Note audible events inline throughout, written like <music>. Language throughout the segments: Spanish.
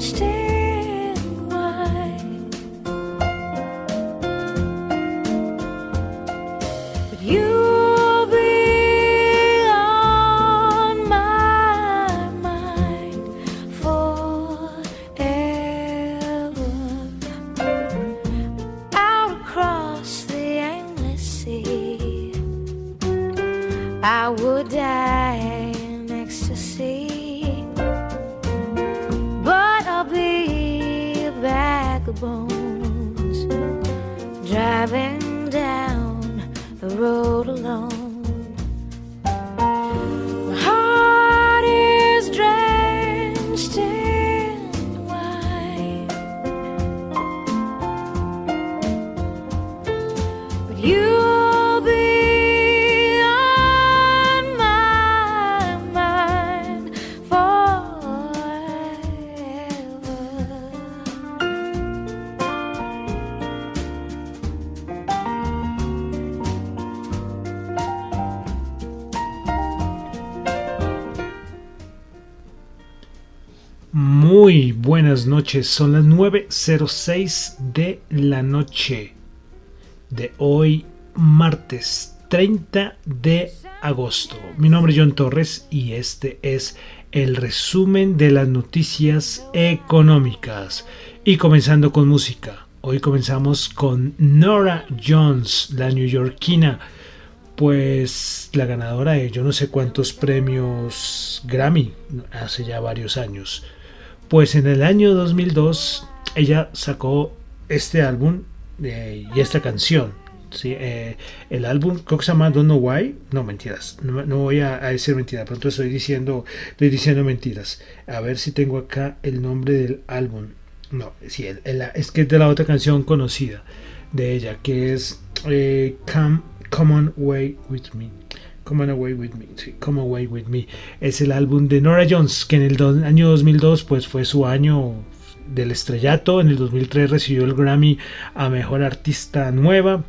stay noches, son las 9.06 de la noche de hoy, martes 30 de agosto. Mi nombre es John Torres y este es el resumen de las noticias económicas. Y comenzando con música, hoy comenzamos con Nora Jones, la neoyorquina, pues la ganadora de yo no sé cuántos premios Grammy hace ya varios años. Pues en el año 2002 ella sacó este álbum eh, y esta canción. ¿sí? Eh, el álbum creo se llama Don't Know Why. No, mentiras. No, voy a, a, decir mentiras. Pronto estoy diciendo, estoy diciendo mentiras. A ver si tengo acá el nombre del álbum. No, sí, es que es de la otra canción conocida de ella, que es eh, Come, Come On Way With Me. Come Away With Me, sí, Come Away With Me. Es el álbum de Nora Jones, que en el año 2002 pues fue su año del estrellato. En el 2003 recibió el Grammy a Mejor Artista Nueva.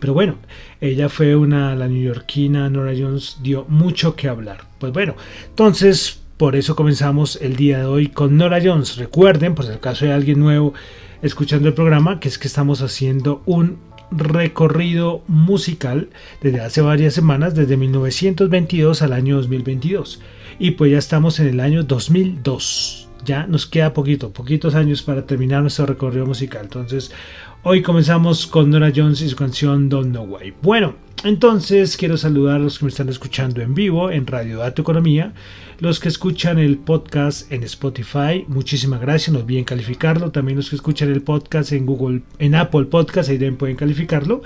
Pero bueno, ella fue una, la neoyorquina Nora Jones dio mucho que hablar. Pues bueno, entonces por eso comenzamos el día de hoy con Nora Jones. Recuerden, por si el caso de alguien nuevo escuchando el programa, que es que estamos haciendo un recorrido musical desde hace varias semanas, desde 1922 al año 2022. Y pues ya estamos en el año 2002. Ya nos queda poquito, poquitos años para terminar nuestro recorrido musical. Entonces, hoy comenzamos con Nora Jones y su canción Don't Know Why. Bueno, entonces quiero saludar a los que me están escuchando en vivo en Radio Dato Economía, los que escuchan el podcast en Spotify, muchísimas gracias, no olviden calificarlo, también los que escuchan el podcast en Google, en Apple Podcast, ahí también pueden calificarlo.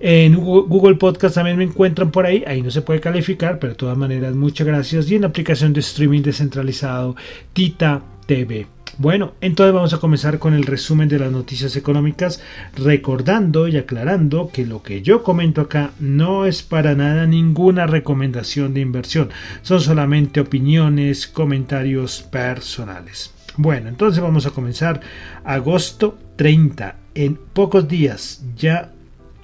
En Google Podcast también me encuentran por ahí, ahí no se puede calificar, pero de todas maneras muchas gracias. Y en la aplicación de streaming descentralizado Tita TV. Bueno, entonces vamos a comenzar con el resumen de las noticias económicas, recordando y aclarando que lo que yo comento acá no es para nada ninguna recomendación de inversión, son solamente opiniones, comentarios personales. Bueno, entonces vamos a comenzar agosto 30. En pocos días ya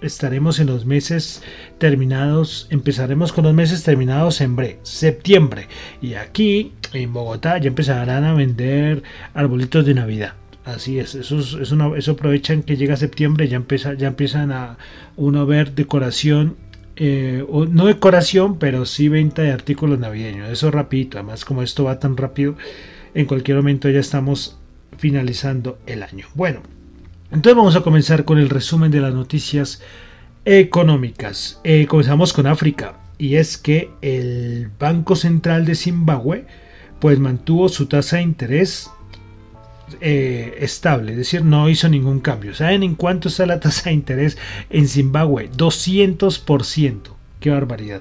estaremos en los meses terminados, empezaremos con los meses terminados en bre, septiembre. Y aquí en Bogotá ya empezarán a vender arbolitos de Navidad. Así es, eso, aprovechan que llega septiembre, ya, empieza, ya empiezan a uno ver decoración, eh, no decoración, pero sí venta de artículos navideños. Eso rapidito, además como esto va tan rápido, en cualquier momento ya estamos finalizando el año. Bueno, entonces vamos a comenzar con el resumen de las noticias económicas. Eh, comenzamos con África y es que el Banco Central de Zimbabue pues mantuvo su tasa de interés eh, estable, es decir, no hizo ningún cambio. ¿Saben en cuánto está la tasa de interés en Zimbabue? 200%. Qué barbaridad.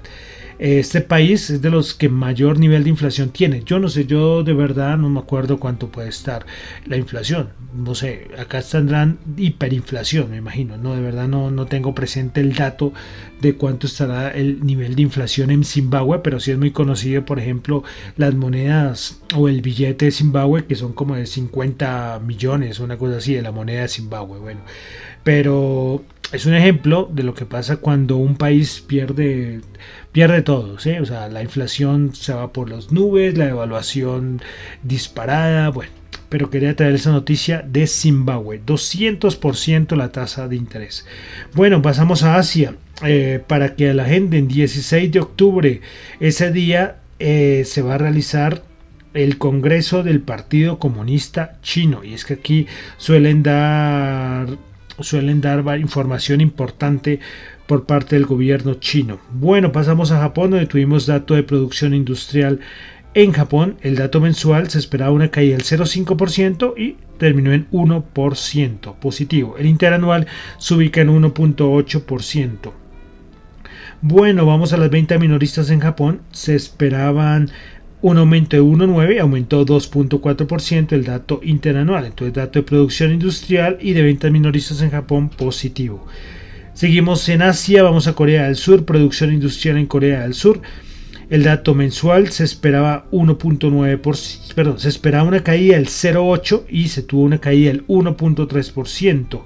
Este país es de los que mayor nivel de inflación tiene. Yo no sé, yo de verdad no me acuerdo cuánto puede estar la inflación. No sé, acá tendrán hiperinflación, me imagino. No, de verdad no, no tengo presente el dato de cuánto estará el nivel de inflación en Zimbabue, pero sí es muy conocido, por ejemplo, las monedas o el billete de Zimbabue, que son como de 50 millones, una cosa así, de la moneda de Zimbabue. Bueno, pero es un ejemplo de lo que pasa cuando un país pierde, pierde todo. ¿sí? O sea, la inflación se va por las nubes, la devaluación disparada. Bueno, pero quería traer esa noticia de Zimbabue. 200% la tasa de interés. Bueno, pasamos a Asia. Eh, para que la gente en 16 de octubre, ese día eh, se va a realizar el Congreso del Partido Comunista Chino. Y es que aquí suelen dar suelen dar información importante por parte del gobierno chino. Bueno, pasamos a Japón donde tuvimos dato de producción industrial en Japón. El dato mensual se esperaba una caída del 0,5% y terminó en 1% positivo. El interanual se ubica en 1.8%. Bueno, vamos a las ventas minoristas en Japón. Se esperaban un aumento de 1,9, aumentó 2.4% el dato interanual, entonces dato de producción industrial y de ventas minoristas en Japón positivo. Seguimos en Asia, vamos a Corea del Sur, producción industrial en Corea del Sur. El dato mensual se esperaba 1.9%, perdón, se esperaba una caída del 0.8 y se tuvo una caída del 1.3%.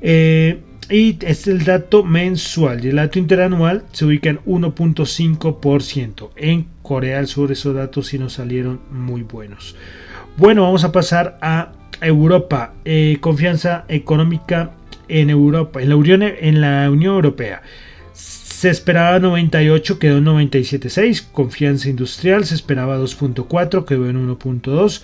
Eh, y es el dato mensual y el dato interanual se ubica en 1.5%. En Corea del Sur esos datos sí nos salieron muy buenos. Bueno, vamos a pasar a Europa. Eh, confianza económica en Europa, en la, Unión, en la Unión Europea. Se esperaba 98, quedó en 97.6. Confianza industrial se esperaba 2.4, quedó en 1.2.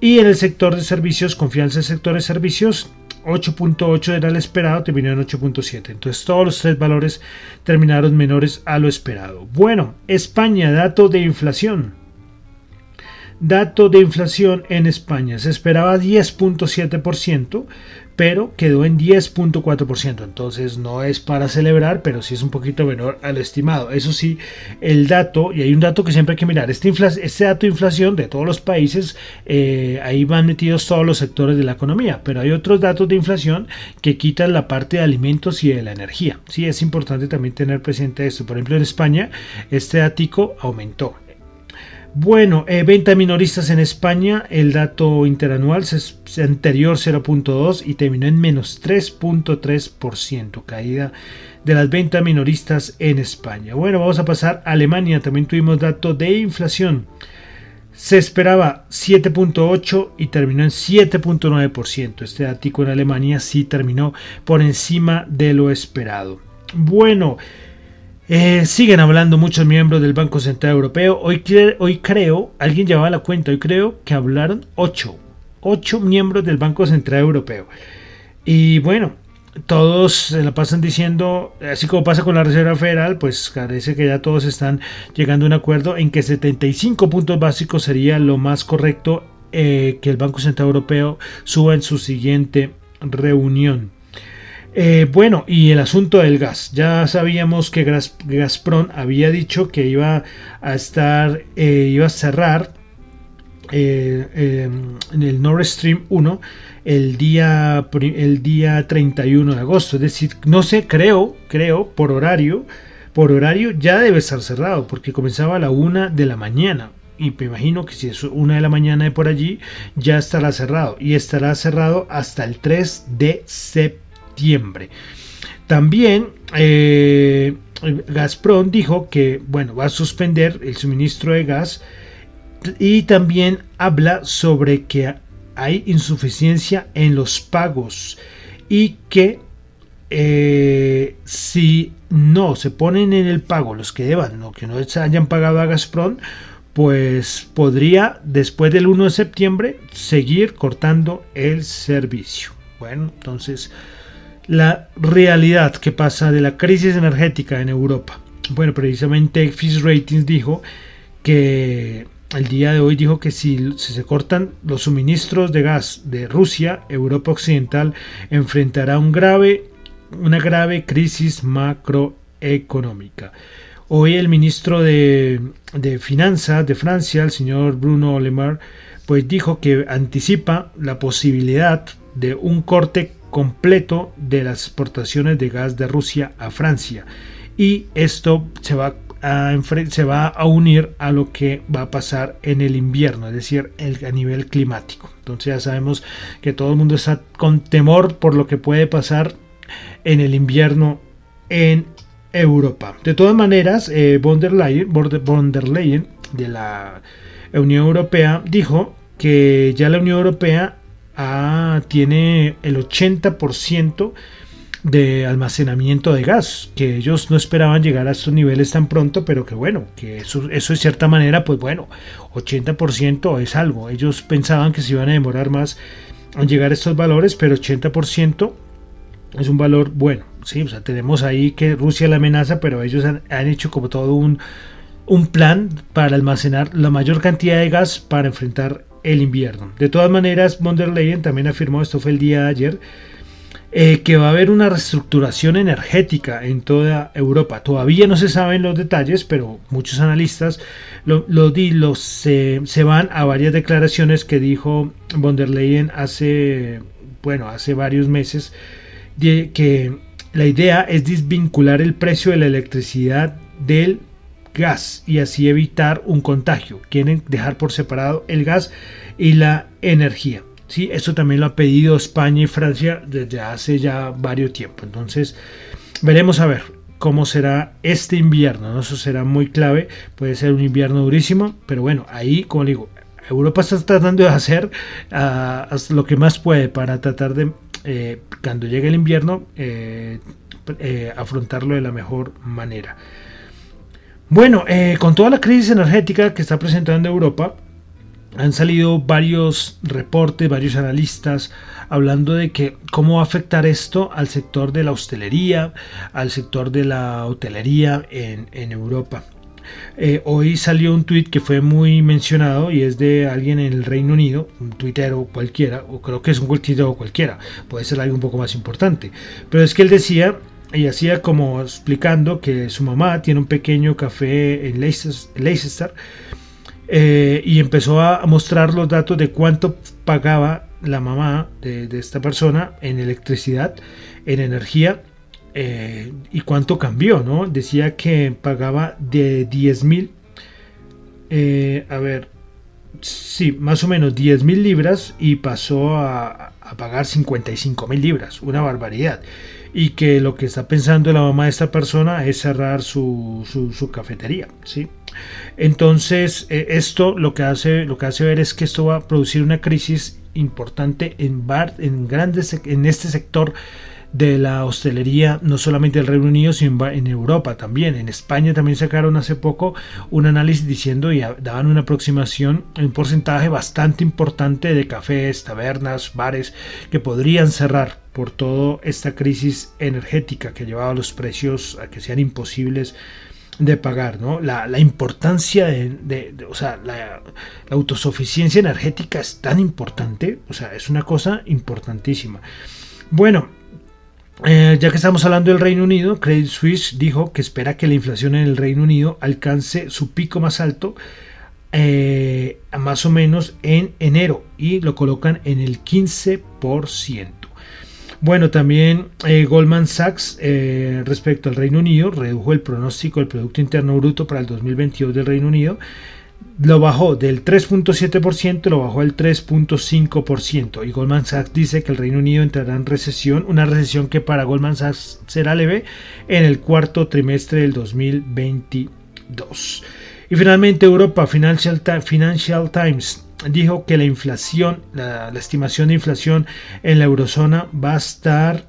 Y en el sector de servicios, confianza en el sector de servicios 8.8 era el esperado, terminó en 8.7. Entonces todos los tres valores terminaron menores a lo esperado. Bueno, España, dato de inflación. Dato de inflación en España. Se esperaba 10.7%, pero quedó en 10.4%. Entonces no es para celebrar, pero sí es un poquito menor al estimado. Eso sí, el dato, y hay un dato que siempre hay que mirar, este, este dato de inflación de todos los países, eh, ahí van metidos todos los sectores de la economía, pero hay otros datos de inflación que quitan la parte de alimentos y de la energía. Sí, es importante también tener presente esto. Por ejemplo, en España, este dato aumentó. Bueno, eh, venta minoristas en España, el dato interanual es anterior 0.2 y terminó en menos 3.3%, caída de las ventas minoristas en España. Bueno, vamos a pasar a Alemania, también tuvimos dato de inflación. Se esperaba 7.8 y terminó en 7.9%. Este dato en Alemania sí terminó por encima de lo esperado. Bueno, eh, siguen hablando muchos miembros del Banco Central Europeo. Hoy, creo, alguien llevaba la cuenta, hoy creo que hablaron 8. 8 miembros del Banco Central Europeo. Y bueno, todos se la pasan diciendo, así como pasa con la Reserva Federal, pues parece que ya todos están llegando a un acuerdo en que 75 puntos básicos sería lo más correcto eh, que el Banco Central Europeo suba en su siguiente reunión. Eh, bueno, y el asunto del gas. Ya sabíamos que Gazprom había dicho que iba a estar, eh, iba a cerrar eh, en el Nord Stream 1 el día, el día 31 de agosto. Es decir, no sé, creo, creo, por horario, por horario ya debe estar cerrado porque comenzaba a la una de la mañana y me imagino que si es una de la mañana de por allí, ya estará cerrado. Y estará cerrado hasta el 3 de septiembre también eh, Gazprom dijo que bueno, va a suspender el suministro de gas y también habla sobre que hay insuficiencia en los pagos y que eh, si no se ponen en el pago los que deban o que no se hayan pagado a Gazprom, pues podría después del 1 de septiembre seguir cortando el servicio. Bueno, entonces la realidad que pasa de la crisis energética en Europa. Bueno, precisamente Fitch Ratings dijo que el día de hoy dijo que si, se cortan los suministros de gas de Rusia, Europa Occidental enfrentará una grave crisis macroeconómica. Hoy el ministro de, Finanzas de Francia, el señor Bruno Le Maire, pues dijo que anticipa la posibilidad de un corte completo de las exportaciones de gas de Rusia a Francia. Y esto se va a, se va a unir a lo que va a pasar en el invierno, es decir, a nivel climático. Entonces ya sabemos que todo el mundo está con temor por lo que puede pasar en el invierno en Europa. De todas maneras, eh, von, der Leyen, de la Unión Europea dijo que ya la Unión Europea ah, tiene el 80% de almacenamiento de gas, que ellos no esperaban llegar a estos niveles tan pronto, pero que bueno, que eso, eso de cierta manera, pues bueno, 80% es algo. Ellos pensaban que se iban a demorar más en llegar a estos valores, pero 80% es un valor bueno. Sí, o sea, tenemos ahí que Rusia la amenaza, pero ellos han, hecho como todo un, un plan para almacenar la mayor cantidad de gas para enfrentar el invierno. De todas maneras, von der Leyen también afirmó, esto fue el día de ayer, eh, que va a haber una reestructuración energética en toda Europa. Todavía no se saben los detalles, pero muchos analistas lo, se, van a varias declaraciones que dijo von der Leyen hace, bueno, hace varios meses que la idea es desvincular el precio de la electricidad del gas y así evitar un contagio. Quieren dejar por separado el gas y la energía. ¿sí? Esto también lo ha pedido España y Francia desde hace ya varios tiempo. Entonces, veremos a ver cómo será este invierno. Eso será muy clave. Puede ser un invierno durísimo, pero bueno, ahí, como digo, Europa está tratando de hacer uh, lo que más puede para tratar de eh, cuando llegue el invierno, eh, eh, afrontarlo de la mejor manera. Bueno, con toda la crisis energética que está presentando Europa, han salido varios reportes, varios analistas hablando de que cómo va a afectar esto al sector de la hostelería, al sector de la hotelería en, Europa. Eh, hoy salió un tweet que fue muy mencionado y es de alguien en el Reino Unido, un tuitero cualquiera, o creo que es un tuitero cualquiera, puede ser algo un poco más importante. Pero es que él decía y hacía como explicando que su mamá tiene un pequeño café en Leicester, eh, y empezó a mostrar los datos de cuánto pagaba la mamá de, esta persona en electricidad, en energía eh, y cuánto cambió, ¿no? Decía que pagaba de 10 mil, eh, a ver, sí, más o menos 10 mil libras y pasó a, pagar 55 mil libras, una barbaridad. Y que lo que está pensando la mamá de esta persona es cerrar su, su, cafetería, ¿sí? Entonces, eh, esto lo que, hace, lo que hace ver es que esto va a producir una crisis importante en, bar, en, grandes, en este sector de la hostelería, no solamente del Reino Unido, sino en Europa también. En España también sacaron hace poco un análisis diciendo y daban una aproximación, un porcentaje bastante importante de cafés, tabernas, bares que podrían cerrar por toda esta crisis energética que ha llevado a los precios a que sean imposibles de pagar, ¿no? La, importancia de, o sea, la, la, autosuficiencia energética es tan importante, o sea, es una cosa importantísima. Bueno, eh, ya que estamos hablando del Reino Unido, Credit Suisse dijo que espera que la inflación en el Reino Unido alcance su pico más alto eh, más o menos en enero y lo colocan en el 15%. Bueno, también eh, Goldman Sachs respecto al Reino Unido redujo el pronóstico del Producto Interno Bruto para el 2022 del Reino Unido lo bajó del 3.7%, lo bajó al 3.5%. Y Goldman Sachs dice que el Reino Unido entrará en recesión, una recesión que para Goldman Sachs será leve en el cuarto trimestre del 2022. Y finalmente Europa, Financial, Times dijo que la inflación, la, estimación de inflación en la eurozona va a estar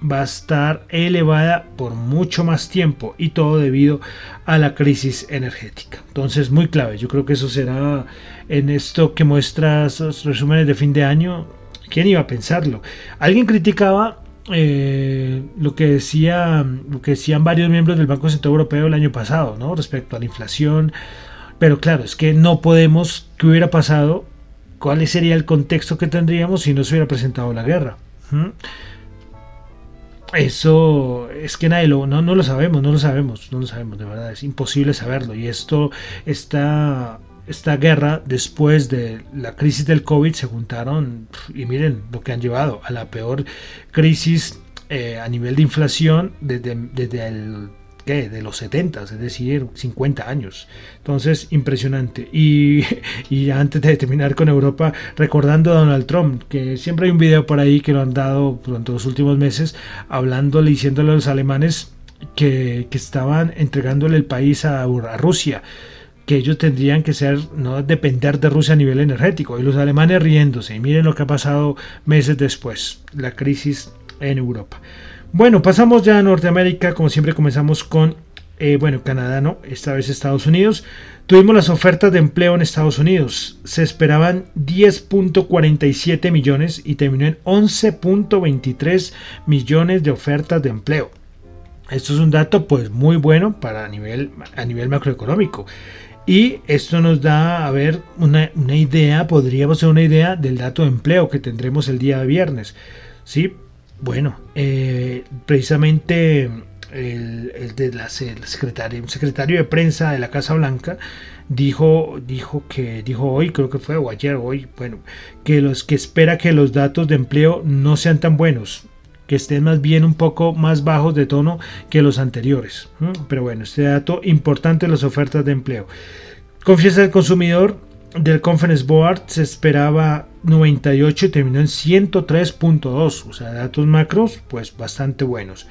va a estar elevada por mucho más tiempo y todo debido a la crisis energética. Entonces, muy clave. Yo creo que eso será en esto que muestra esos resúmenes de fin de año. ¿Quién iba a pensarlo? Alguien criticaba eh, lo que decía lo que decían varios miembros del Banco Central Europeo el año pasado, ¿no? Respecto a la inflación. Pero claro, es que no podemos. ¿Qué hubiera pasado? ¿Cuál sería el contexto que tendríamos si no se hubiera presentado la guerra? ¿Mm? Eso es que nadie lo, no, no lo sabemos, no lo sabemos, no lo sabemos, de verdad, es imposible saberlo. Y esto está esta guerra, después de la crisis del COVID, se juntaron y miren lo que han llevado a la peor crisis eh, a nivel de inflación desde, desde el de los 70, es decir, 50 años. Entonces, impresionante. Y, <laughs> y, antes de terminar con Europa, recordando a Donald Trump, que siempre hay un video por ahí que lo han dado durante los últimos meses, hablándole, diciéndole a los alemanes que, que estaban entregándole el país a, a Rusia que ellos tendrían que ser, no depender de Rusia a nivel energético. Y los alemanes riéndose. Y miren lo que ha pasado meses después, la crisis en Europa. Bueno, pasamos ya a Norteamérica. Como siempre comenzamos con, eh, bueno, Canadá, no, esta vez Estados Unidos. Tuvimos las ofertas de empleo en Estados Unidos. Se esperaban 10.47 millones y terminó en 11.23 millones de ofertas de empleo. Esto es un dato pues muy bueno para a nivel, a nivel macroeconómico. Y esto nos da a ver una, idea, podríamos ser una idea del dato de empleo que tendremos el día de viernes. Sí, bueno, eh, precisamente el, de la, secretario, secretario de prensa de la Casa Blanca dijo, dijo que dijo hoy, creo que fue o ayer, hoy, bueno, que los que espera que los datos de empleo no sean tan buenos que estén más bien un poco más bajos de tono que los anteriores. Pero bueno, este dato importante en las ofertas de empleo. Confianza del consumidor del Conference Board se esperaba 98 y terminó en 103.2, o sea, datos macros pues bastante buenos.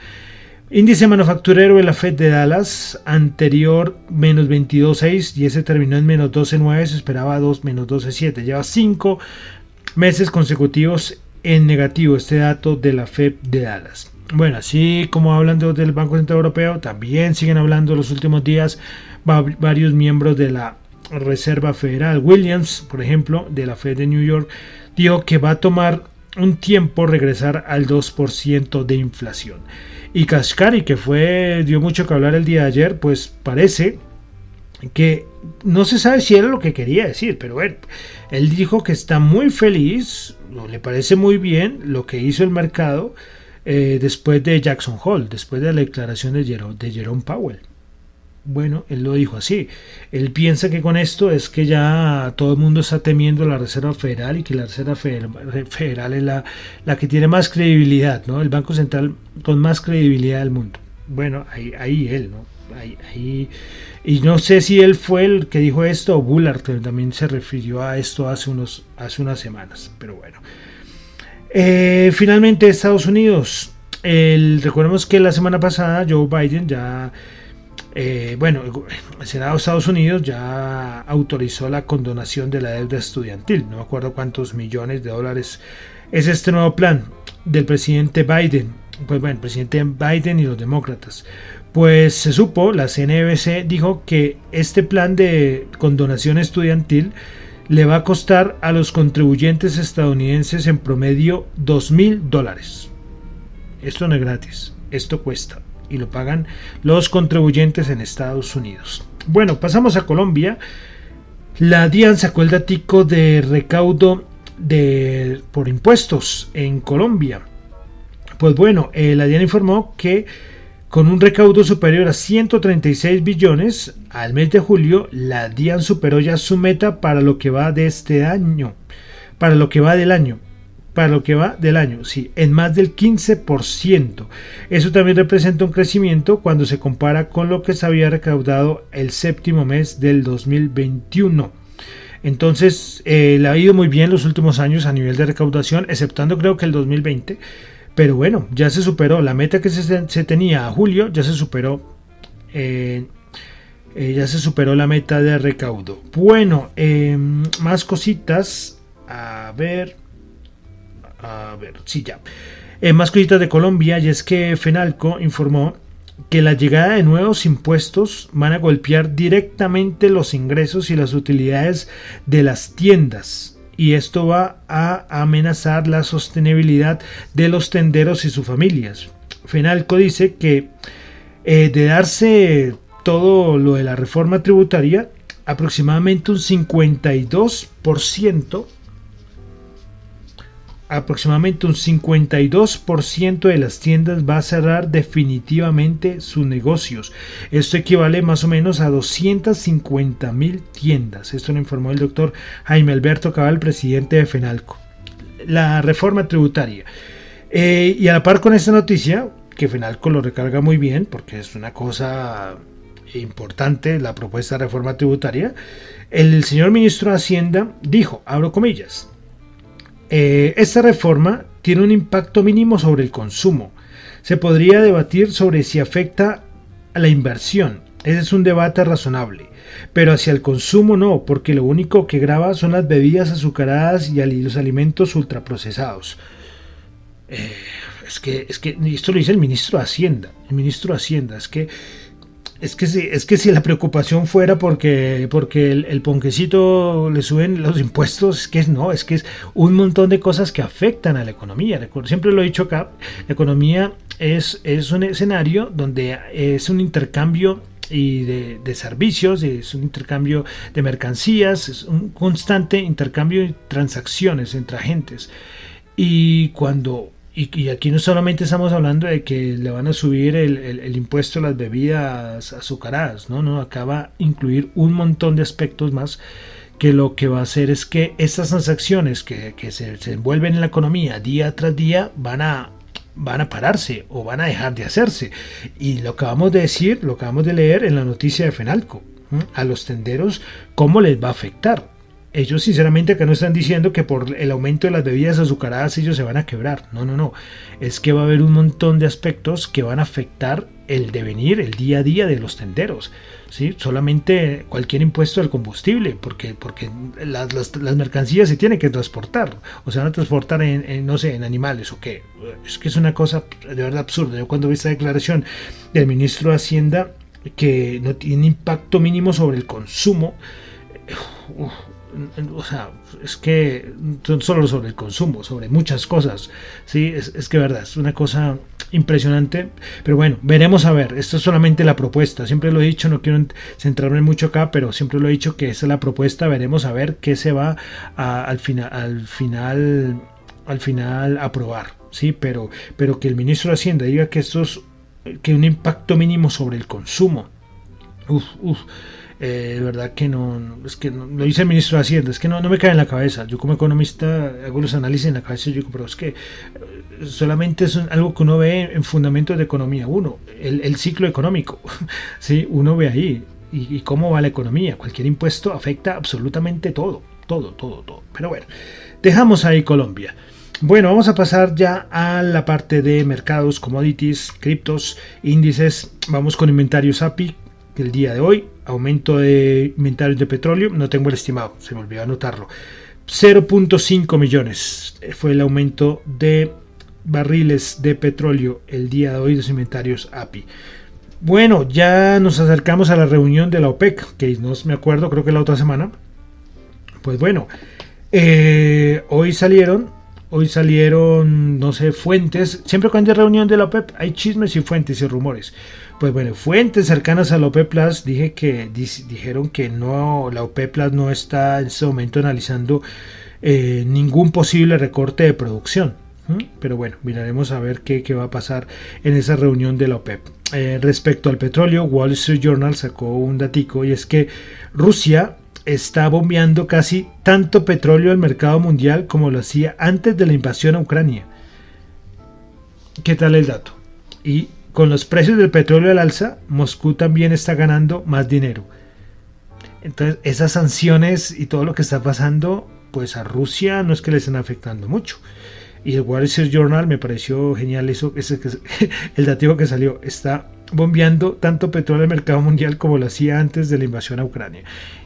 Índice manufacturero de la Fed de Dallas, anterior menos 22.6 y ese terminó en menos 12.9, se esperaba 2, menos 12.7. Lleva 5 meses consecutivos en negativo este dato de la FED de Dallas. Bueno, así como hablan del Banco Central Europeo, también siguen hablando los últimos días varios miembros de la Reserva Federal. Williams, por ejemplo, de la Fed de New York, dijo que va a tomar un tiempo regresar al 2% de inflación. Y Kashkari, que fue dio mucho que hablar el día de ayer, pues parece que no se sabe si era lo que quería decir, pero bueno, él dijo que está muy feliz, le parece muy bien lo que hizo el mercado eh, después de Jackson Hole, después de la declaración de Jerome, Powell. Bueno, él lo dijo así. Él piensa que con esto es que ya todo el mundo está temiendo la Reserva Federal y que la Reserva Federal es la, la que tiene más credibilidad, ¿no? El Banco Central con más credibilidad del mundo. Bueno, ahí, ahí él, ¿no? Ahí, y no sé si él fue el que dijo esto o Bullard también se refirió a esto hace, unos, hace unas semanas. Pero bueno. Eh, finalmente Estados Unidos. El, recordemos que la semana pasada Joe Biden ya... Eh, bueno, el Senado de Estados Unidos ya autorizó la condonación de la deuda estudiantil. No me acuerdo cuántos millones de dólares es este nuevo plan del presidente Biden. Pues bueno, el presidente Biden y los demócratas. Pues se supo, la CNBC dijo que este plan de condonación estudiantil le va a costar a los contribuyentes estadounidenses en promedio 2 mil dólares. Esto no es gratis, esto cuesta y lo pagan los contribuyentes en Estados Unidos. Bueno, pasamos a Colombia. La DIAN sacó el datico de recaudo de, por impuestos en Colombia. Pues bueno, eh, la DIAN informó que con un recaudo superior a 136 billones, al mes de julio la DIAN superó ya su meta para lo que va de este año, para lo que va del año, para lo que va del año, sí, en más del 15%. Eso también representa un crecimiento cuando se compara con lo que se había recaudado el séptimo mes del 2021. Entonces, eh, le ha ido muy bien los últimos años a nivel de recaudación, exceptando creo que el 2020 pero bueno, ya se superó. La meta que se, tenía a julio ya se superó. Eh, Eh, ya se superó la meta de recaudo. Bueno, em, más cositas. A ver. A ver, sí, ya. Eh, más cositas de Colombia. Y es que Fenalco informó que la llegada de nuevos impuestos van a golpear directamente los ingresos y las utilidades de las tiendas. Y esto va a amenazar la sostenibilidad de los tenderos y sus familias. Fenalco dice que eh, de darse todo lo de la reforma tributaria, aproximadamente un 52%, aproximadamente un 52% de las tiendas va a cerrar definitivamente sus negocios. Esto equivale más o menos a 250 mil tiendas. Esto lo informó el doctor Jaime Alberto Cabal, presidente de FENALCO. La reforma tributaria. Eh, y a la par con esta noticia, que FENALCO lo recarga muy bien, porque es una cosa importante la propuesta de reforma tributaria, el señor ministro de Hacienda dijo, abro comillas, eh, esta reforma tiene un impacto mínimo sobre el consumo. Se podría debatir sobre si afecta a la inversión. Ese es un debate razonable. Pero hacia el consumo no, porque lo único que graba son las bebidas azucaradas y los alimentos ultraprocesados. Eh, es que esto lo dice el ministro de Hacienda. El ministro de Hacienda, es que es que si, es que si la preocupación fuera porque, porque el, ponquecito le suben los <laughs> impuestos, es que no, es que es un montón de cosas que afectan a la economía. Siempre lo he dicho acá, la economía es, es un escenario donde es un intercambio y de, de, servicios, es un intercambio de mercancías, es un constante intercambio de transacciones entre agentes. Y cuando y, aquí no solamente estamos hablando de que le van a subir el, impuesto a las bebidas azucaradas, ¿no? no, acá va a incluir un montón de aspectos más que lo que va a hacer es que estas transacciones que, se, envuelven en la economía día tras día van a, van a pararse o van a dejar de hacerse. Y lo acabamos de decir, lo acabamos de leer en la noticia de Fenalco. A los tenderos, ¿cómo les va a afectar? Ellos sinceramente acá no están diciendo que por el aumento de las bebidas azucaradas ellos se van a quebrar. No, no, no. Es que va a haber un montón de aspectos que van a afectar el devenir, el día a día de los tenderos. ¿sí? Solamente cualquier impuesto al combustible, porque, porque las, mercancías se tienen que transportar. O se van a transportar en, no sé, en animales o qué. Es que es una cosa de verdad absurda. Yo cuando vi esta declaración del ministro de Hacienda que no tiene impacto mínimo sobre el consumo, o sea, es que solo sobre el consumo, sobre muchas cosas, sí, es, es que verdad, es una cosa impresionante, pero bueno, veremos a ver, esto es solamente la propuesta, siempre lo he dicho, no quiero centrarme mucho acá, pero siempre lo he dicho que esa es la propuesta, veremos a ver qué se va al final, al final, al final aprobar, sí, pero, pero que el ministro de Hacienda diga que esto es, que un impacto mínimo sobre el consumo, uff, uff eh, de verdad que no, es que lo dice el ministro de Hacienda, es que no, no me cae en la cabeza. Yo como economista hago los análisis en la cabeza y digo, pero es que eh, solamente es algo que uno ve en fundamentos de economía. Uno, el, ciclo económico, <laughs> ¿sí? uno ve ahí y, cómo va la economía. Cualquier impuesto afecta absolutamente todo, todo, todo, todo. Pero bueno, dejamos ahí Colombia. Bueno, vamos a pasar ya a la parte de mercados, commodities, criptos, índices. Vamos con inventarios API el día de hoy. Aumento de inventarios de petróleo, no tengo el estimado, se me olvidó anotarlo. 0.5 millones fue el aumento de barriles de petróleo el día de hoy de los inventarios API. Bueno, ya nos acercamos a la reunión de la OPEC, que no me acuerdo, creo que la otra semana. Pues bueno, eh, hoy salieron, hoy salieron, no sé, fuentes. Siempre cuando hay reunión de la OPEC hay chismes y fuentes y rumores. Pues bueno, fuentes cercanas a la OPEP Plus dijeron que no, la OPEP Plus no está en este momento analizando eh, ningún posible recorte de producción. Pero bueno, miraremos a ver qué, va a pasar en esa reunión de la OPEP. Eh, respecto al petróleo, Wall Street Journal sacó un datico y es que Rusia está bombeando casi tanto petróleo al mercado mundial como lo hacía antes de la invasión a Ucrania. ¿Qué tal el dato? Y con los precios del petróleo al alza, Moscú también está ganando más dinero. Entonces, esas sanciones y todo lo que está pasando, pues a Rusia no es que le estén afectando mucho. Y el Wall Street Journal me pareció genial eso, ese, <laughs> el dativo que salió. Está bombeando tanto petróleo al mercado mundial como lo hacía antes de la invasión a Ucrania.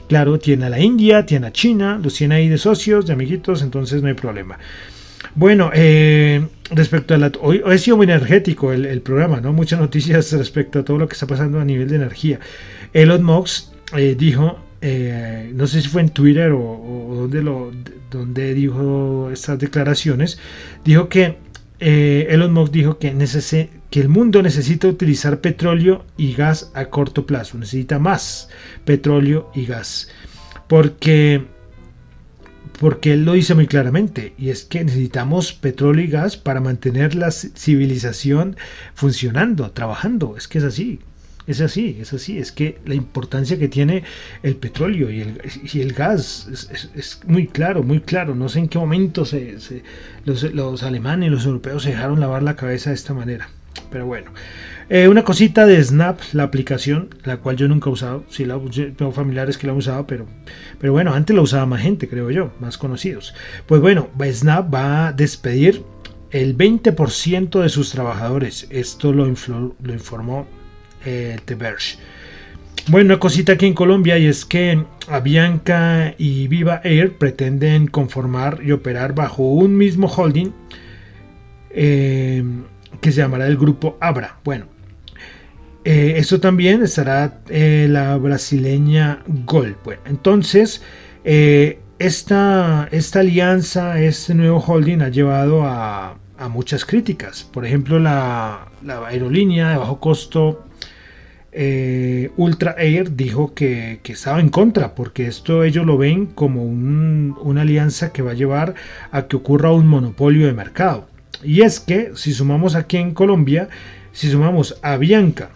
Claro, tiene a la India, tiene a China, los tiene ahí de socios, de amiguitos, entonces no hay problema. Bueno, eh, respecto a la... Hoy, ha sido muy energético el, programa, ¿no? Muchas noticias respecto a todo lo que está pasando a nivel de energía. Elon Musk eh, dijo, eh, no sé si fue en Twitter o, donde, lo, donde dijo estas declaraciones, dijo que Elon Musk dijo que el mundo necesita utilizar petróleo y gas a corto plazo, necesita más petróleo y gas, porque porque él lo dice muy claramente, y es que necesitamos petróleo y gas para mantener la civilización funcionando, trabajando, es que es así. Es así, es así, es que la importancia que tiene el petróleo y el, gas es, muy claro, muy claro. No sé en qué momento se, los, los alemanes y los europeos se dejaron lavar la cabeza de esta manera. Pero bueno, eh, una cosita de Snap, la aplicación, la cual yo nunca he usado. Sí, la, tengo familiares que la han usado, pero, pero bueno, antes la usaba más gente, creo yo, más conocidos. Pues bueno, Snap va a despedir el 20% de sus trabajadores. Esto lo, informó eh, The Verge. Bueno, una cosita aquí en Colombia y es que Avianca y Viva Air pretenden conformar y operar bajo un mismo holding. Eh, que se llamará el grupo Abra. Bueno, eh, esto también estará eh, la brasileña Gol. Bueno, entonces, eh, esta, esta, alianza, este nuevo holding ha llevado a, muchas críticas. Por ejemplo, la, aerolínea de bajo costo Ultra Air dijo que, estaba en contra, porque esto ellos lo ven como una alianza que va a llevar a que ocurra un monopolio de mercado. Y es que si sumamos aquí en Colombia, si sumamos a Bianca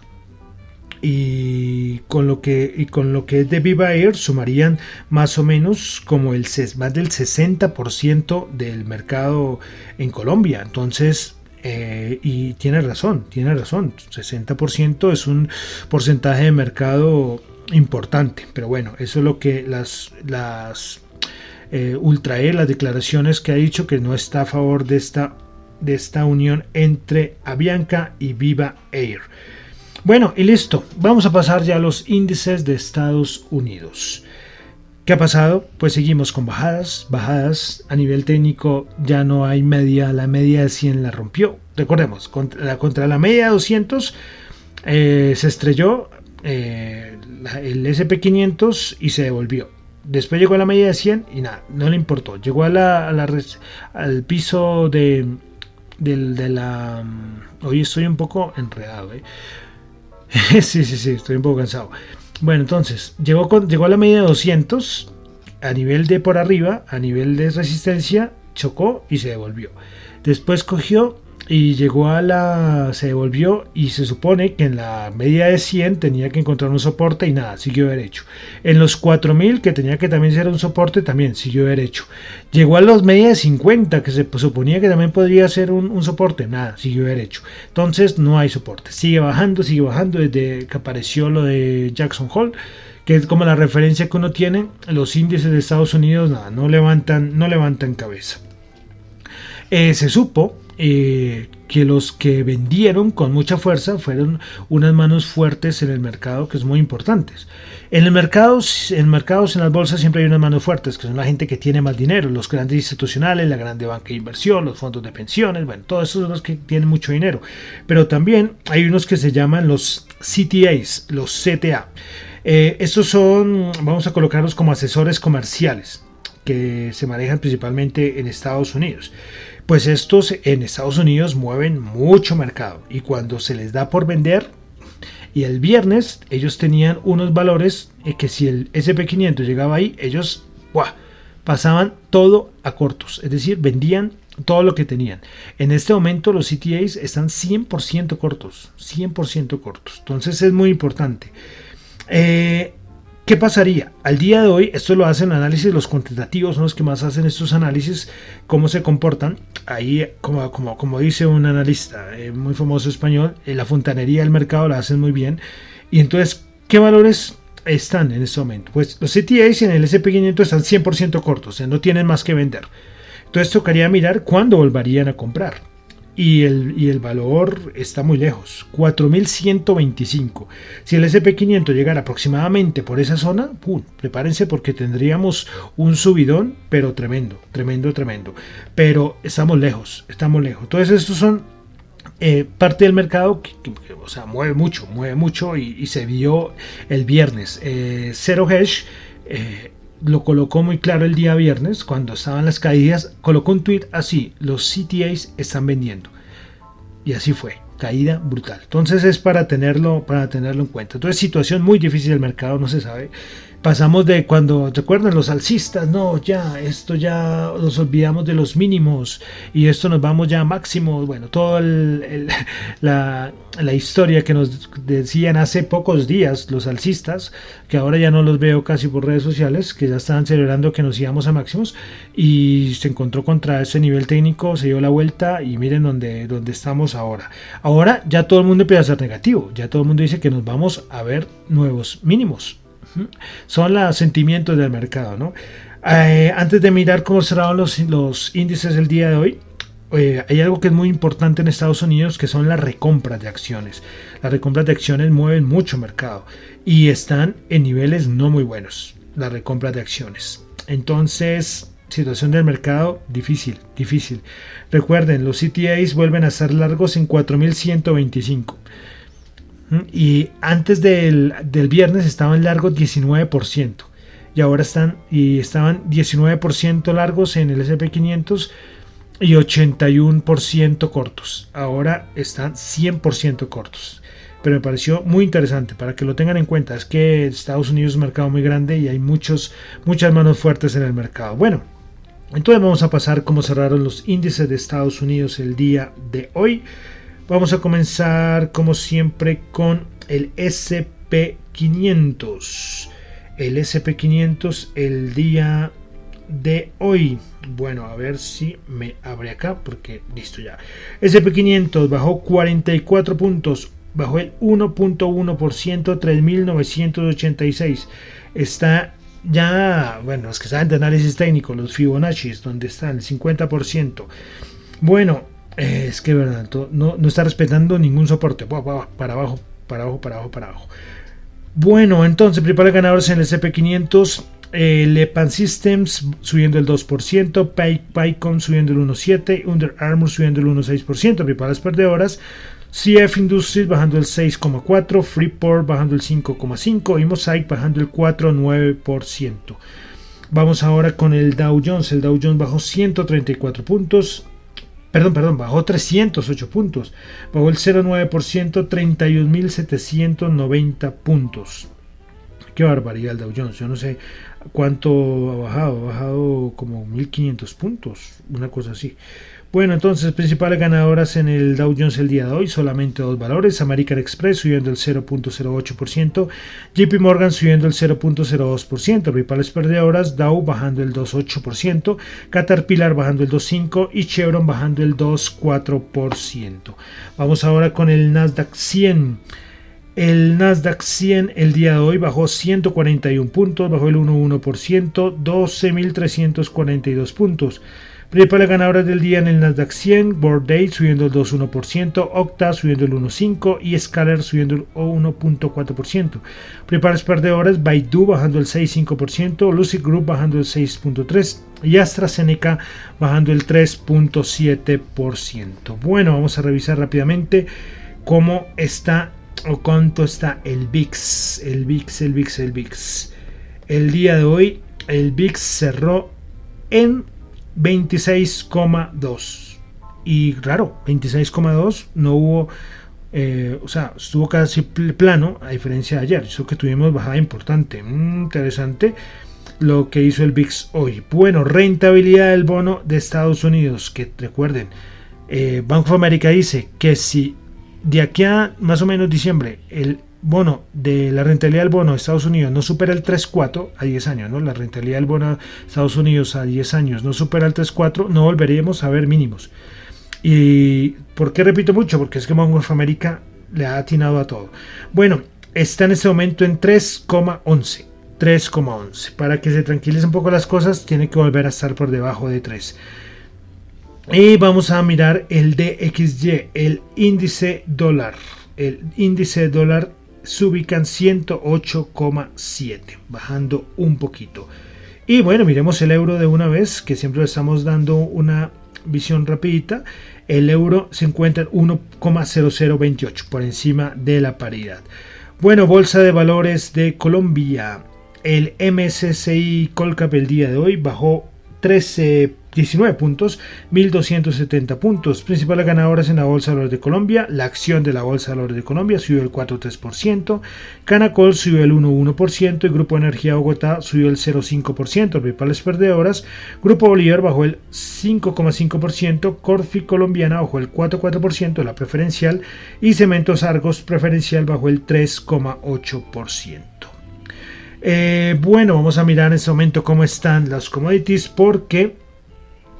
y con lo que y con lo que es de Viva Air sumarían más o menos como el más del 60% del mercado en Colombia. Entonces, eh, y tiene razón, tiene razón, 60% es un porcentaje de mercado importante, pero bueno, eso es lo que las, las eh, Ultra Air, las declaraciones que ha dicho que no está a favor de esta de esta unión entre Avianca y Viva Air. Bueno, y listo, vamos a pasar ya a los índices de Estados Unidos. ¿Qué ha pasado? Pues seguimos con bajadas, bajadas a nivel técnico ya no hay media, la media de 100 la rompió. Recordemos, contra la, contra la media de 200 eh, se estrelló eh, el SP500 y se devolvió. Después llegó a la media de 100 y nada, no le importó. Llegó al piso de del, de la... Mm, hoy estoy un poco enredado, ¿eh? <laughs> sí, sí, sí, estoy un poco cansado. Bueno, entonces, llegó, llegó a la medida de 200, a nivel de por arriba, a nivel de resistencia, chocó y se devolvió. Después cogió y llegó a la se devolvió y se supone que en la media de 100 tenía que encontrar un soporte y nada, siguió derecho. En los 4000 que tenía que también ser un soporte también siguió derecho. Llegó a los media de 50 que se suponía que también podría ser un, soporte, nada, siguió derecho. Entonces no hay soporte, sigue bajando, sigue bajando desde que apareció lo de Jackson Hole que es como la referencia que uno tiene, los índices de Estados Unidos nada, no levantan, no levantan cabeza. Eh, se supo eh, que los que vendieron con mucha fuerza fueron unas manos fuertes en el mercado que es muy importantes. En el mercado, en mercados, en las bolsas siempre hay unas manos fuertes, que son la gente que tiene más dinero, los grandes institucionales, la grande banca de inversión, los fondos de pensiones, bueno, todos esos son los que tienen mucho dinero. Pero también hay unos que se llaman los CTAs, los CTA. Eh, estos son, vamos a colocarlos como asesores comerciales que se manejan principalmente en Estados Unidos. Pues estos en Estados Unidos mueven mucho mercado y cuando se les da por vender, y el viernes ellos tenían unos valores que si el SP500 llegaba ahí, ellos pasaban todo a cortos, es decir, vendían todo lo que tenían. En este momento los CTAs están 100% cortos, 100% cortos. Entonces es muy importante. Eh, ¿Qué pasaría? Al día de hoy, esto lo hacen análisis, los cuantitativos son los que más hacen estos análisis, cómo se comportan. Ahí, como, como, como dice un analista eh, muy famoso español, eh, la fontanería del mercado la hacen muy bien. Y entonces, ¿qué valores están en este momento? Pues los CTAs en el SP500 están 100% cortos, o sea, no tienen más que vender. Entonces tocaría mirar cuándo volverían a comprar. Y el, y el valor está muy lejos, 4.125. Si el SP500 llegara aproximadamente por esa zona, prepárense porque tendríamos un subidón, pero tremendo, tremendo, tremendo. Pero estamos lejos, estamos lejos. Entonces estos son eh, parte del mercado que, o sea, mueve mucho, mueve mucho y, se vio el viernes. Eh, Zero Hedge eh, lo colocó muy claro el día viernes, cuando estaban las caídas, colocó un tweet así, los CTAs están vendiendo. Y así fue, caída brutal. Entonces es para tenerlo, para tenerlo en cuenta. Entonces situación muy difícil del mercado, no se sabe pasamos de cuando, ¿recuerdan los alcistas? No, ya, esto ya nos olvidamos de los mínimos y esto nos vamos ya a máximos. Bueno, toda la, historia que nos decían hace pocos días los alcistas, que ahora ya no los veo casi por redes sociales, que ya estaban celebrando que nos íbamos a máximos y se encontró contra ese nivel técnico, se dio la vuelta y miren dónde, dónde estamos ahora. Ahora ya todo el mundo empieza a ser negativo, ya todo el mundo dice que nos vamos a ver nuevos mínimos. Son los sentimientos del mercado. ¿no? Eh, antes de mirar cómo cerraron los, los índices el día de hoy, eh, hay algo que es muy importante en Estados Unidos que son las recompras de acciones. Las recompras de acciones mueven mucho mercado y están en niveles no muy buenos. Las recompras de acciones. Entonces, situación del mercado difícil, difícil. Recuerden, los CTAs vuelven a ser largos en 4125. Y antes del, viernes estaban largos 19%. Y ahora están, y estaban 19% largos en el SP500 y 81% cortos. Ahora están 100% cortos. Pero me pareció muy interesante para que lo tengan en cuenta. Es que Estados Unidos es un mercado muy grande y hay muchos, muchas manos fuertes en el mercado. Bueno, entonces vamos a pasar cómo cerraron los índices de Estados Unidos el día de hoy. Vamos a comenzar como siempre con el SP500. El SP500 el día de hoy. Bueno, a ver si me abre acá porque listo ya. SP500 bajó 44 puntos, bajó el 1.1%, 3.986. Está ya, bueno, los que saben de análisis técnico, los Fibonacci, donde están el 50%. Bueno, es que verdad, no, no está respetando ningún soporte. Para abajo, para abajo, para abajo, para abajo. Bueno, entonces, principales ganadores en el CP500. Eh, Lepan Systems subiendo el 2%, PyCon subiendo el 1.7%, Under Armour subiendo el 1.6%, principales perdedoras, CF Industries bajando el 6.4%, Freeport bajando el 5.5% y Mosaic bajando el 4.9%. Vamos ahora con el Dow Jones. El Dow Jones bajó 134 puntos, perdón, perdón, bajó 308 puntos, bajó el 0,9%, 31.790 puntos. Qué barbaridad el Dow Jones, yo no sé cuánto ha bajado, ha bajado como 1.500 puntos, una cosa así. Bueno, entonces, principales ganadoras en el Dow Jones el día de hoy, solamente dos valores. American Express subiendo el 0.08%, JP Morgan subiendo el 0.02%, principales perdedoras, Dow bajando el 2.8%, Caterpillar bajando el 2.5% y Chevron bajando el 2.4%. Vamos ahora con el Nasdaq 100. El Nasdaq 100 el día de hoy bajó 141 puntos, bajó el 1.1%, 12.342 puntos. Principales ganadoras del día en el Nasdaq 100, Day subiendo el 2.1%, Octa subiendo el 1.5% y Scalar subiendo el 1.4%. Principales perdedoras, Baidu bajando el 6.5%, Lucid Group bajando el 6.3% y AstraZeneca bajando el 3.7%. Bueno, vamos a revisar rápidamente cómo está o cuánto está el VIX, el VIX, el VIX, el VIX. El día de hoy el VIX cerró en 26,2. Y claro, 26,2 no hubo, eh, o sea, estuvo casi plano a diferencia de ayer. Eso que tuvimos bajada importante. Mm, interesante lo que hizo el VIX hoy. Bueno, rentabilidad del bono de Estados Unidos, que recuerden, eh, Bank of America dice que si de aquí a más o menos diciembre el bono de la rentabilidad del bono de Estados Unidos no supera el 3.4 a 10 años, ¿no? La rentabilidad del bono de Estados Unidos a 10 años no supera el 3.4, no volveríamos a ver mínimos. ¿Y por qué repito mucho? Porque es que Bank America le ha atinado a todo. Bueno, está en este momento en 3,11. 3,11. Para que se tranquilice un poco las cosas, tiene que volver a estar por debajo de 3. Y vamos a mirar el DXY, el índice dólar. El índice dólar se ubica en 108,7, bajando un poquito. Y bueno, miremos el euro de una vez, que siempre le estamos dando una visión rapidita. El euro se encuentra en 1,0028 por encima de la paridad. Bueno, Bolsa de Valores de Colombia. El MSCI Colcap el día de hoy bajó 13 19 puntos, 1.270 puntos. Principales ganadoras en la Bolsa de Valores de Colombia. La acción de la Bolsa de Valores de Colombia subió el 4,3%. Canacol subió el 1,1%. Y Grupo Energía Bogotá subió el 0,5%. Principales perdedoras. Grupo Bolívar bajó el 5,5%. Corfi Colombiana bajó el 4,4%. La preferencial. Y Cementos Argos preferencial bajó el 3,8%. Eh, bueno, vamos a mirar en este momento cómo están las commodities porque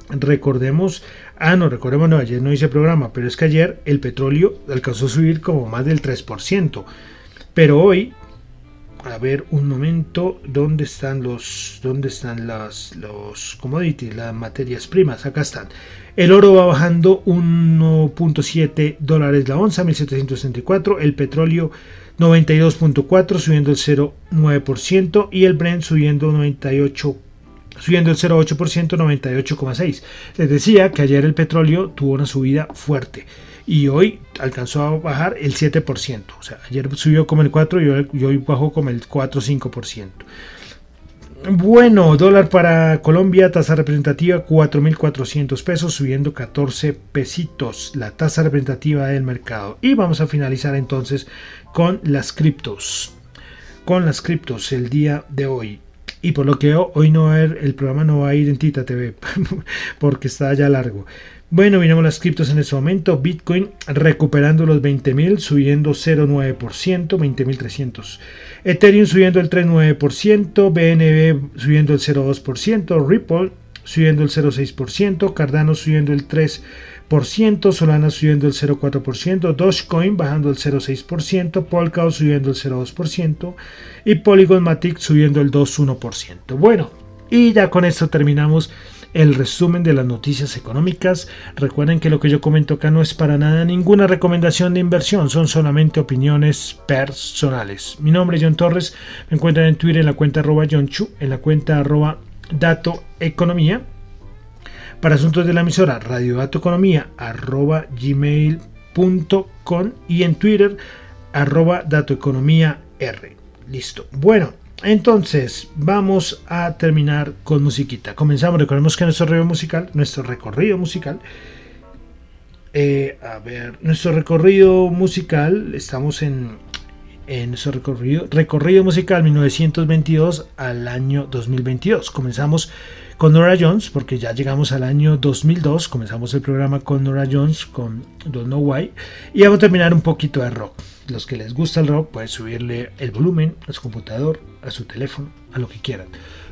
Recordemos, ah, no, recordemos, no, ayer no hice programa, pero es que ayer el petróleo alcanzó a subir como más del 3%. Pero hoy, a ver un momento, ¿dónde están los, dónde están las, los commodities, las materias primas? Acá están. El oro va bajando 1.7 dólares la onza, 1764. El petróleo 92.4, subiendo el 0.9%. Y el Brent subiendo 98 subiendo el 0,8%, 98,6%. Les decía que ayer el petróleo tuvo una subida fuerte y hoy alcanzó a bajar el 7%. O sea, ayer subió como el 4% y hoy, bajó como el 4-5%. Bueno, dólar para Colombia, tasa representativa 4.400 pesos, subiendo 14 pesitos, la tasa representativa del mercado. Y vamos a finalizar entonces con las criptos. Con las criptos el día de hoy. Y por lo que hoy no va a el programa no va a ir en Tita TV <laughs> porque está ya largo. Bueno, miramos las criptos en este momento. Bitcoin recuperando los 20.000, subiendo 0,9%, 20.300. Ethereum subiendo el 3,9%, BNB subiendo el 0,2%, Ripple subiendo el 0,6%, Cardano subiendo el 3%. Solana subiendo el 0,4%, Dogecoin bajando el 0,6%, Polkadot subiendo el 0,2% y Polygon Matic subiendo el 2,1%. Bueno, y ya con esto terminamos el resumen de las noticias económicas. Recuerden que lo que yo comento acá no es para nada ninguna recomendación de inversión, son solamente opiniones personales. Mi nombre es John Torres, me encuentran en Twitter en la cuenta arroba John Chu, en la cuenta arroba Dato Economía para asuntos de la emisora, gmail.com y en Twitter, arroba datoeconomía R. Listo. Bueno, entonces vamos a terminar con musiquita. Comenzamos, recordemos que nuestro recorrido musical, nuestro recorrido musical, eh, a ver, nuestro recorrido musical, estamos en, en nuestro recorrido, recorrido musical 1922 al año 2022. Comenzamos con Nora Jones, porque ya llegamos al año 2002, comenzamos el programa con Nora Jones, con Don't Know Why, y vamos a terminar un poquito de rock. Los que les gusta el rock pueden subirle el volumen a su computador, a su teléfono, a lo que quieran.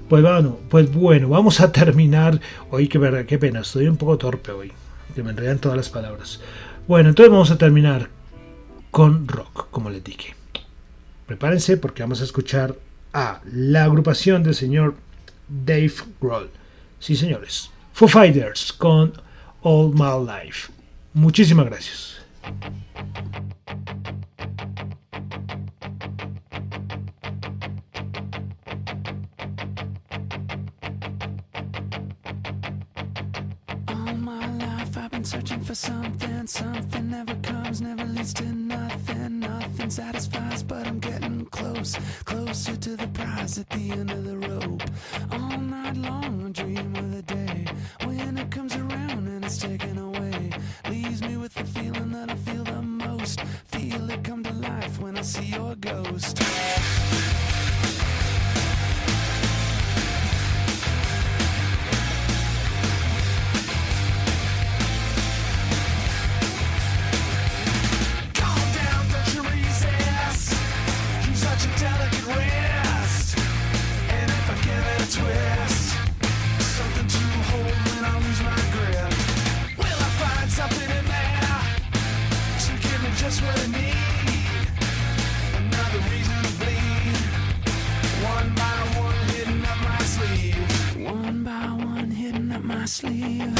Pues bueno, pues bueno, vamos a terminar. Hoy qué verdad, qué pena, estoy un poco torpe hoy, que me enredan todas las palabras. Bueno, entonces vamos a terminar con rock, como les dije. Prepárense porque vamos a escuchar a la agrupación del señor Dave Grohl. Sí, señores. Foo Fighters con All My Life. Muchísimas gracias. Searching for something, something never comes, never leads to nothing, nothing satisfies, but I'm getting close, closer to the prize at the end of the rope. All night long, I dream of the day when it comes around and it's taken away. sleep.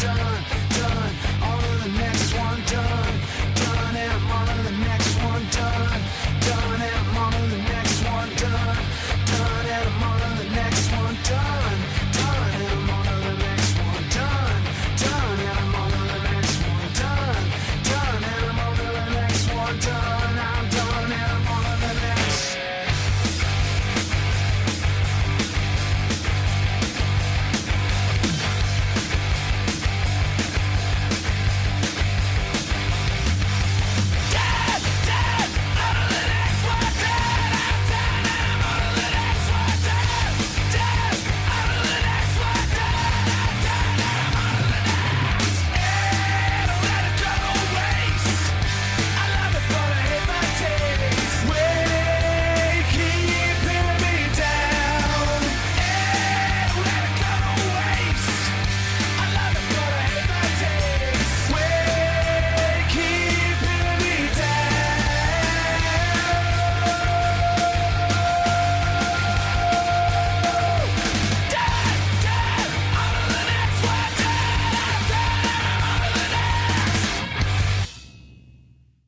done, done. On to the next one, done, done. And i